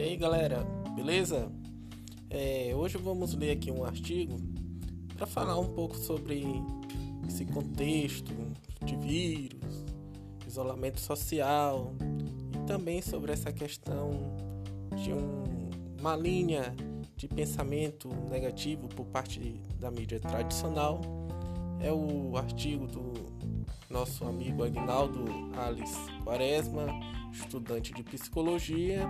aí galera, beleza? É, hoje vamos ler aqui um artigo para falar um pouco sobre esse contexto de vírus, isolamento social e também sobre essa questão de um, uma linha de pensamento negativo por parte da mídia tradicional. É o artigo do nosso amigo Agnaldo Alice Quaresma, estudante de psicologia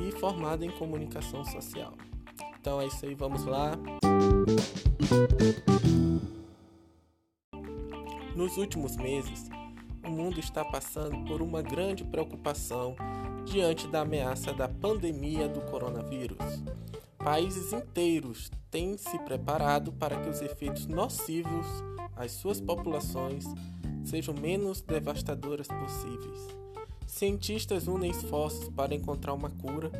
e formado em comunicação social. Então é isso aí, vamos lá. Nos últimos meses, o mundo está passando por uma grande preocupação diante da ameaça da pandemia do coronavírus. Países inteiros têm se preparado para que os efeitos nocivos às suas populações sejam menos devastadoras possíveis. Cientistas unem esforços para encontrar uma cura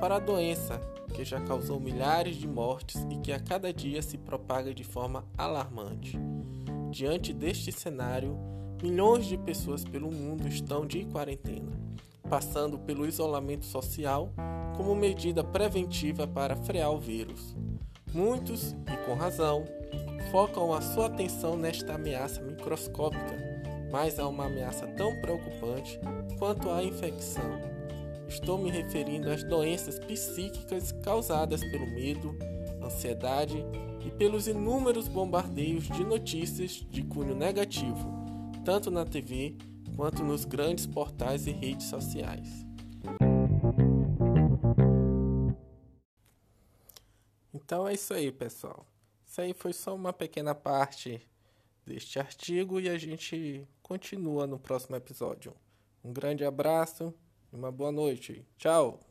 para a doença que já causou milhares de mortes e que a cada dia se propaga de forma alarmante. Diante deste cenário, milhões de pessoas pelo mundo estão de quarentena, passando pelo isolamento social como medida preventiva para frear o vírus. Muitos, e com razão, focam a sua atenção nesta ameaça microscópica mas há uma ameaça tão preocupante quanto a infecção. Estou me referindo às doenças psíquicas causadas pelo medo, ansiedade e pelos inúmeros bombardeios de notícias de cunho negativo, tanto na TV quanto nos grandes portais e redes sociais. Então é isso aí, pessoal. Isso aí foi só uma pequena parte deste artigo e a gente continua no próximo episódio. Um grande abraço e uma boa noite. Tchau!